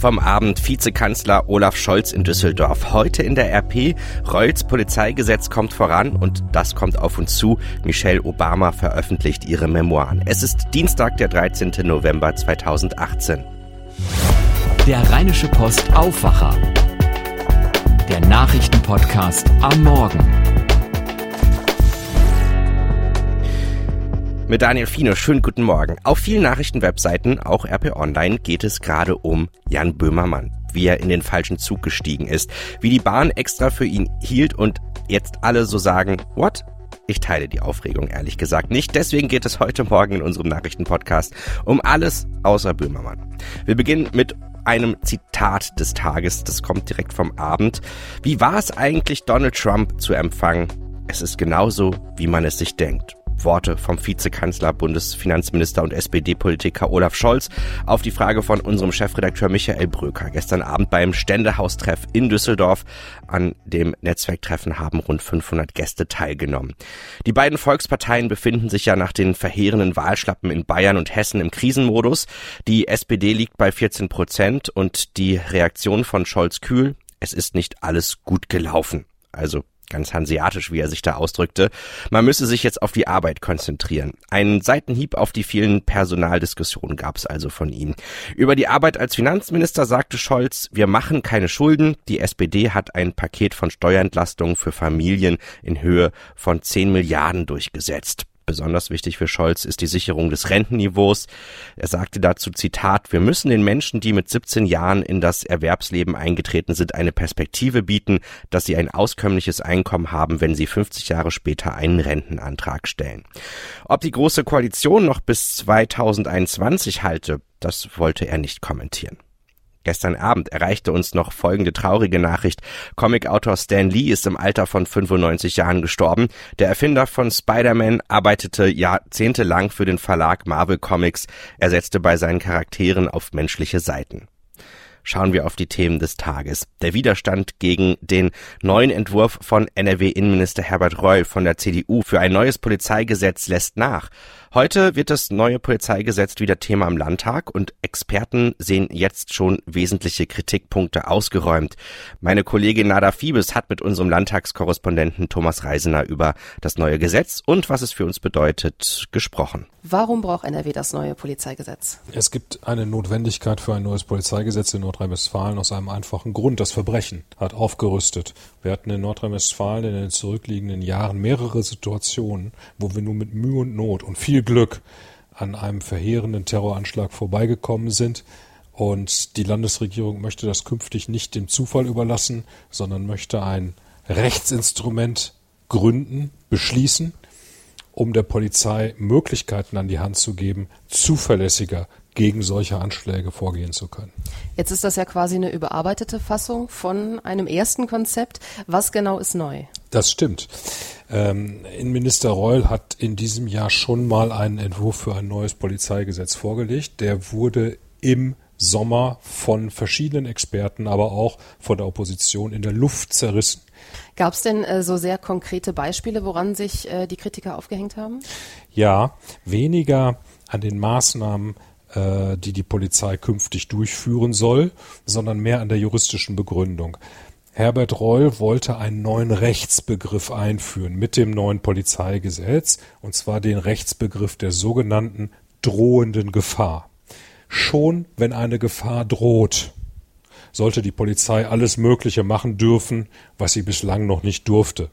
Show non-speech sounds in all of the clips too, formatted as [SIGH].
vom Abend Vizekanzler Olaf Scholz in Düsseldorf. Heute in der RP. Reuls Polizeigesetz kommt voran und das kommt auf uns zu. Michelle Obama veröffentlicht ihre Memoiren. Es ist Dienstag, der 13. November 2018. Der Rheinische Post Aufwacher. Der Nachrichtenpodcast am Morgen. Mit Daniel Fino, schönen guten Morgen. Auf vielen Nachrichtenwebseiten, auch RP Online, geht es gerade um Jan Böhmermann. Wie er in den falschen Zug gestiegen ist, wie die Bahn extra für ihn hielt und jetzt alle so sagen, what? Ich teile die Aufregung ehrlich gesagt nicht. Deswegen geht es heute Morgen in unserem Nachrichtenpodcast um alles außer Böhmermann. Wir beginnen mit einem Zitat des Tages. Das kommt direkt vom Abend. Wie war es eigentlich, Donald Trump zu empfangen? Es ist genauso, wie man es sich denkt. Worte vom Vizekanzler, Bundesfinanzminister und SPD-Politiker Olaf Scholz auf die Frage von unserem Chefredakteur Michael Bröker. Gestern Abend beim Ständehaustreff in Düsseldorf. An dem Netzwerktreffen haben rund 500 Gäste teilgenommen. Die beiden Volksparteien befinden sich ja nach den verheerenden Wahlschlappen in Bayern und Hessen im Krisenmodus. Die SPD liegt bei 14 Prozent und die Reaktion von Scholz kühl. Es ist nicht alles gut gelaufen. Also ganz hanseatisch, wie er sich da ausdrückte. Man müsse sich jetzt auf die Arbeit konzentrieren. Einen Seitenhieb auf die vielen Personaldiskussionen gab es also von ihm. Über die Arbeit als Finanzminister sagte Scholz, wir machen keine Schulden. Die SPD hat ein Paket von Steuerentlastungen für Familien in Höhe von 10 Milliarden durchgesetzt. Besonders wichtig für Scholz ist die Sicherung des Rentenniveaus. Er sagte dazu Zitat, wir müssen den Menschen, die mit 17 Jahren in das Erwerbsleben eingetreten sind, eine Perspektive bieten, dass sie ein auskömmliches Einkommen haben, wenn sie 50 Jahre später einen Rentenantrag stellen. Ob die Große Koalition noch bis 2021 halte, das wollte er nicht kommentieren. Gestern Abend erreichte uns noch folgende traurige Nachricht. Comicautor Stan Lee ist im Alter von 95 Jahren gestorben. Der Erfinder von Spider-Man arbeitete jahrzehntelang für den Verlag Marvel Comics. Er setzte bei seinen Charakteren auf menschliche Seiten schauen wir auf die Themen des Tages. Der Widerstand gegen den neuen Entwurf von NRW-Innenminister Herbert Reul von der CDU für ein neues Polizeigesetz lässt nach. Heute wird das neue Polizeigesetz wieder Thema im Landtag und Experten sehen jetzt schon wesentliche Kritikpunkte ausgeräumt. Meine Kollegin Nada Fiebes hat mit unserem Landtagskorrespondenten Thomas Reisener über das neue Gesetz und was es für uns bedeutet gesprochen. Warum braucht NRW das neue Polizeigesetz? Es gibt eine Notwendigkeit für ein neues Polizeigesetz in Nordrhein-Westfalen aus einem einfachen Grund. Das Verbrechen hat aufgerüstet. Wir hatten in Nordrhein-Westfalen in den zurückliegenden Jahren mehrere Situationen, wo wir nur mit Mühe und Not und viel Glück an einem verheerenden Terroranschlag vorbeigekommen sind. Und die Landesregierung möchte das künftig nicht dem Zufall überlassen, sondern möchte ein Rechtsinstrument gründen, beschließen, um der Polizei Möglichkeiten an die Hand zu geben, zuverlässiger gegen solche Anschläge vorgehen zu können. Jetzt ist das ja quasi eine überarbeitete Fassung von einem ersten Konzept. Was genau ist neu? Das stimmt. Ähm, Innenminister Reul hat in diesem Jahr schon mal einen Entwurf für ein neues Polizeigesetz vorgelegt. Der wurde im Sommer von verschiedenen Experten, aber auch von der Opposition in der Luft zerrissen. Gab es denn äh, so sehr konkrete Beispiele, woran sich äh, die Kritiker aufgehängt haben? Ja, weniger an den Maßnahmen, äh, die die Polizei künftig durchführen soll, sondern mehr an der juristischen Begründung. Herbert Reul wollte einen neuen Rechtsbegriff einführen mit dem neuen Polizeigesetz, und zwar den Rechtsbegriff der sogenannten drohenden Gefahr. Schon wenn eine Gefahr droht, sollte die Polizei alles Mögliche machen dürfen, was sie bislang noch nicht durfte.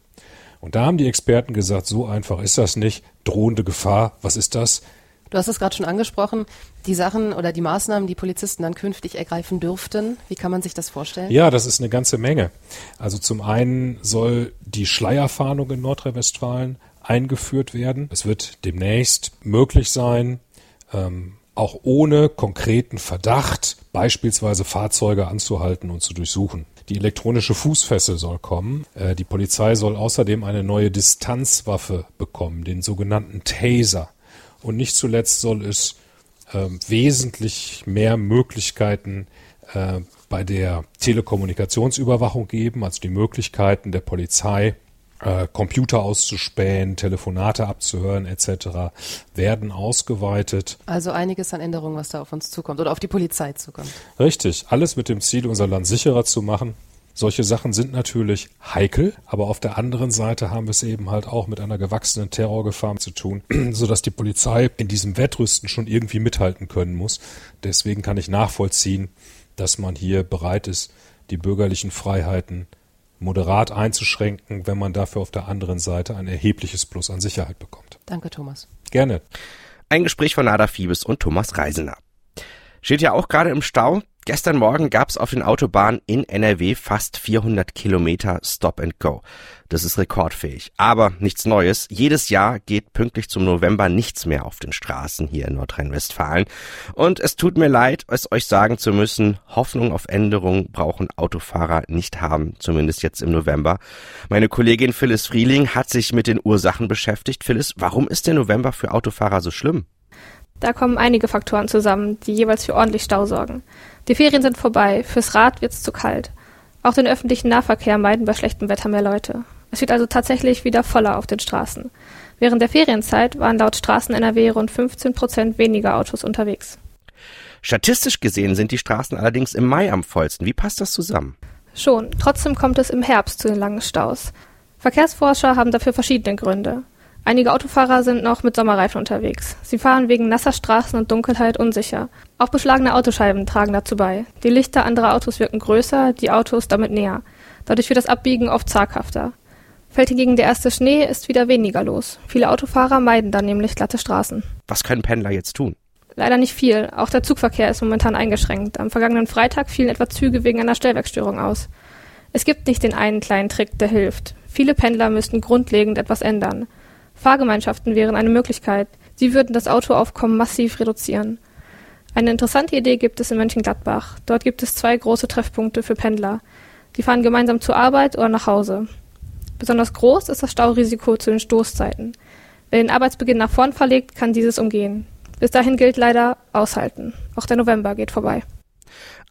Und da haben die Experten gesagt, so einfach ist das nicht. Drohende Gefahr, was ist das? Du hast es gerade schon angesprochen, die Sachen oder die Maßnahmen, die Polizisten dann künftig ergreifen dürften. Wie kann man sich das vorstellen? Ja, das ist eine ganze Menge. Also zum einen soll die Schleierfahndung in Nordrhein-Westfalen eingeführt werden. Es wird demnächst möglich sein, ähm, auch ohne konkreten Verdacht beispielsweise Fahrzeuge anzuhalten und zu durchsuchen. Die elektronische Fußfessel soll kommen. Äh, die Polizei soll außerdem eine neue Distanzwaffe bekommen, den sogenannten Taser. Und nicht zuletzt soll es äh, wesentlich mehr Möglichkeiten äh, bei der Telekommunikationsüberwachung geben, also die Möglichkeiten der Polizei, äh, Computer auszuspähen, Telefonate abzuhören etc. werden ausgeweitet. Also einiges an Änderungen, was da auf uns zukommt oder auf die Polizei zukommt. Richtig, alles mit dem Ziel, unser Land sicherer zu machen. Solche Sachen sind natürlich heikel, aber auf der anderen Seite haben wir es eben halt auch mit einer gewachsenen Terrorgefahr zu tun, [CLEARS THROAT] sodass die Polizei in diesem Wettrüsten schon irgendwie mithalten können muss. Deswegen kann ich nachvollziehen, dass man hier bereit ist, die bürgerlichen Freiheiten moderat einzuschränken, wenn man dafür auf der anderen Seite ein erhebliches Plus an Sicherheit bekommt. Danke, Thomas. Gerne. Ein Gespräch von Nada Fiebes und Thomas Reisener. Steht ja auch gerade im Stau. Gestern Morgen gab es auf den Autobahnen in NRW fast 400 Kilometer Stop and Go. Das ist rekordfähig. Aber nichts Neues. Jedes Jahr geht pünktlich zum November nichts mehr auf den Straßen hier in Nordrhein-Westfalen. Und es tut mir leid, es euch sagen zu müssen, Hoffnung auf Änderung brauchen Autofahrer nicht haben, zumindest jetzt im November. Meine Kollegin Phyllis Frieling hat sich mit den Ursachen beschäftigt. Phyllis, warum ist der November für Autofahrer so schlimm? Da kommen einige Faktoren zusammen, die jeweils für ordentlich Stau sorgen. Die Ferien sind vorbei, fürs Rad wird's zu kalt. Auch den öffentlichen Nahverkehr meiden bei schlechtem Wetter mehr Leute. Es wird also tatsächlich wieder voller auf den Straßen. Während der Ferienzeit waren laut Straßen NRW rund 15 Prozent weniger Autos unterwegs. Statistisch gesehen sind die Straßen allerdings im Mai am vollsten. Wie passt das zusammen? Schon, trotzdem kommt es im Herbst zu den langen Staus. Verkehrsforscher haben dafür verschiedene Gründe. Einige Autofahrer sind noch mit Sommerreifen unterwegs. Sie fahren wegen nasser Straßen und Dunkelheit unsicher. Auch beschlagene Autoscheiben tragen dazu bei. Die Lichter anderer Autos wirken größer, die Autos damit näher. Dadurch wird das Abbiegen oft zaghafter. Fällt hingegen der erste Schnee, ist wieder weniger los. Viele Autofahrer meiden dann nämlich glatte Straßen. Was können Pendler jetzt tun? Leider nicht viel. Auch der Zugverkehr ist momentan eingeschränkt. Am vergangenen Freitag fielen etwa Züge wegen einer Stellwerkstörung aus. Es gibt nicht den einen kleinen Trick, der hilft. Viele Pendler müssten grundlegend etwas ändern. Fahrgemeinschaften wären eine Möglichkeit. Sie würden das Autoaufkommen massiv reduzieren. Eine interessante Idee gibt es in Mönchengladbach. Dort gibt es zwei große Treffpunkte für Pendler. Die fahren gemeinsam zur Arbeit oder nach Hause. Besonders groß ist das Staurisiko zu den Stoßzeiten. Wer den Arbeitsbeginn nach vorn verlegt, kann dieses umgehen. Bis dahin gilt leider aushalten. Auch der November geht vorbei.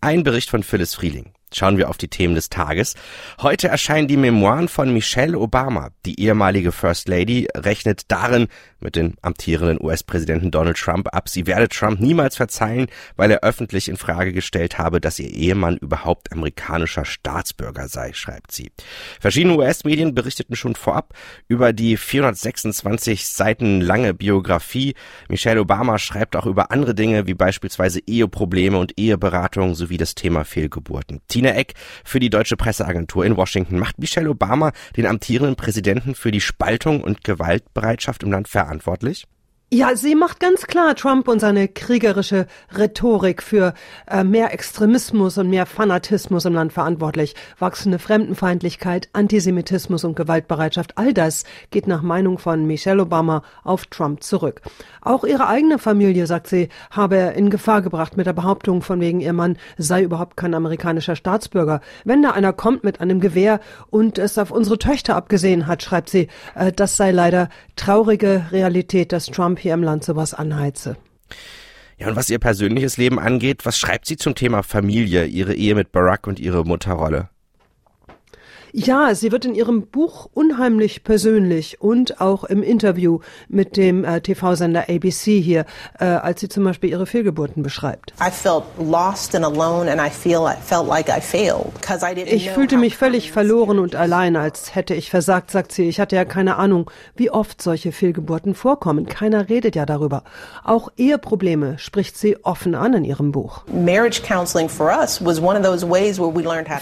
Ein Bericht von Phyllis Frieling. Schauen wir auf die Themen des Tages. Heute erscheinen die Memoiren von Michelle Obama. Die ehemalige First Lady rechnet darin mit dem amtierenden US-Präsidenten Donald Trump ab. Sie werde Trump niemals verzeihen, weil er öffentlich in Frage gestellt habe, dass ihr Ehemann überhaupt amerikanischer Staatsbürger sei, schreibt sie. Verschiedene US-Medien berichteten schon vorab über die 426 Seiten lange Biografie. Michelle Obama schreibt auch über andere Dinge, wie beispielsweise Eheprobleme und Eheberatung sowie das Thema Fehlgeburten. Tina Eck für die Deutsche Presseagentur in Washington. Macht Michelle Obama den amtierenden Präsidenten für die Spaltung und Gewaltbereitschaft im Land verantwortlich? Ja, sie macht ganz klar Trump und seine kriegerische Rhetorik für äh, mehr Extremismus und mehr Fanatismus im Land verantwortlich. Wachsende Fremdenfeindlichkeit, Antisemitismus und Gewaltbereitschaft, all das geht nach Meinung von Michelle Obama auf Trump zurück. Auch ihre eigene Familie, sagt sie, habe er in Gefahr gebracht mit der Behauptung von wegen ihr Mann sei überhaupt kein amerikanischer Staatsbürger. Wenn da einer kommt mit einem Gewehr und es auf unsere Töchter abgesehen hat, schreibt sie, äh, das sei leider traurige Realität, dass Trump Trump hier im Land sowas anheize. Ja, und was ihr persönliches Leben angeht, was schreibt sie zum Thema Familie, ihre Ehe mit Barack und ihre Mutterrolle? Ja, sie wird in ihrem Buch unheimlich persönlich und auch im Interview mit dem äh, TV-Sender ABC hier, äh, als sie zum Beispiel ihre Fehlgeburten beschreibt. Ich fühlte mich völlig verloren und allein, als hätte ich versagt, sagt sie. Ich hatte ja keine Ahnung, wie oft solche Fehlgeburten vorkommen. Keiner redet ja darüber. Auch Eheprobleme spricht sie offen an in ihrem Buch.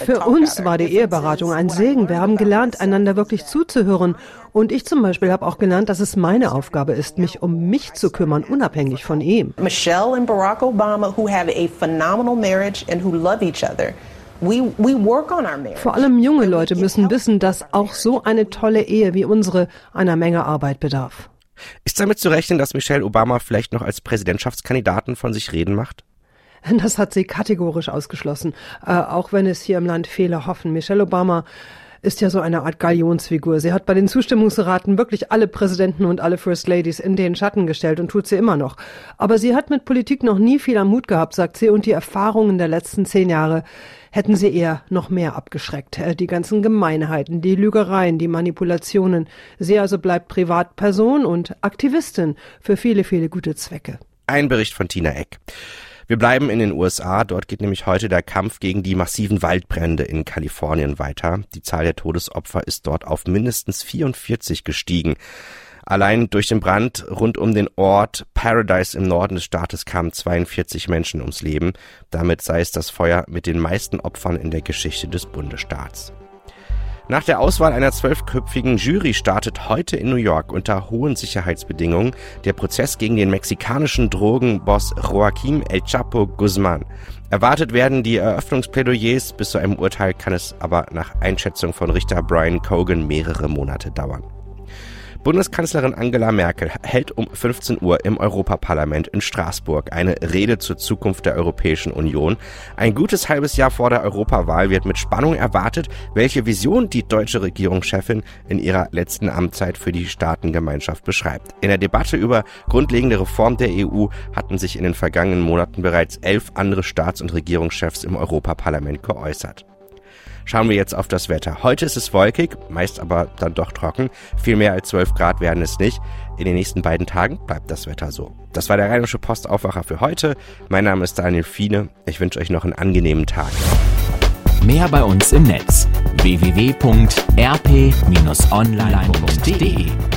Für uns war die Eheberatung ein sehr Segen. Wir haben gelernt, einander wirklich zuzuhören. Und ich zum Beispiel habe auch gelernt, dass es meine Aufgabe ist, mich um mich zu kümmern, unabhängig von ihm. Michelle und Barack Obama, who have a phenomenal marriage and who love each other. Vor allem junge Leute müssen wissen, dass auch so eine tolle Ehe wie unsere einer Menge Arbeit bedarf. Ist damit zu rechnen, dass Michelle Obama vielleicht noch als Präsidentschaftskandidaten von sich reden macht? [LAUGHS] Das hat sie kategorisch ausgeschlossen, äh, auch wenn es hier im Land Fehler hoffen. Michelle Obama ist ja so eine Art Galionsfigur. Sie hat bei den Zustimmungsraten wirklich alle Präsidenten und alle First Ladies in den Schatten gestellt und tut sie immer noch. Aber sie hat mit Politik noch nie viel am Hut gehabt, sagt sie, und die Erfahrungen der letzten zehn Jahre hätten sie eher noch mehr abgeschreckt. Äh, die ganzen Gemeinheiten, die Lügereien, die Manipulationen. Sie also bleibt Privatperson und Aktivistin für viele, viele gute Zwecke. Ein Bericht von Tina Eck. Wir bleiben in den USA. Dort geht nämlich heute der Kampf gegen die massiven Waldbrände in Kalifornien weiter. Die Zahl der Todesopfer ist dort auf mindestens 44 gestiegen. Allein durch den Brand rund um den Ort Paradise im Norden des Staates kamen 42 Menschen ums Leben. Damit sei es das Feuer mit den meisten Opfern in der Geschichte des Bundesstaats. Nach der Auswahl einer zwölfköpfigen Jury startet heute in New York unter hohen Sicherheitsbedingungen der Prozess gegen den mexikanischen Drogenboss Joaquim El Chapo Guzman. Erwartet werden die Eröffnungsplädoyers, bis zu einem Urteil kann es aber nach Einschätzung von Richter Brian Cogan mehrere Monate dauern. Bundeskanzlerin Angela Merkel hält um 15 Uhr im Europaparlament in Straßburg eine Rede zur Zukunft der Europäischen Union. Ein gutes halbes Jahr vor der Europawahl wird mit Spannung erwartet, welche Vision die deutsche Regierungschefin in ihrer letzten Amtszeit für die Staatengemeinschaft beschreibt. In der Debatte über grundlegende Reform der EU hatten sich in den vergangenen Monaten bereits elf andere Staats- und Regierungschefs im Europaparlament geäußert. Schauen wir jetzt auf das Wetter. Heute ist es wolkig, meist aber dann doch trocken. Viel mehr als 12 Grad werden es nicht. In den nächsten beiden Tagen bleibt das Wetter so. Das war der Rheinische Postaufwacher für heute. Mein Name ist Daniel Fiene. Ich wünsche euch noch einen angenehmen Tag. Mehr bei uns im Netz www.rp-online.de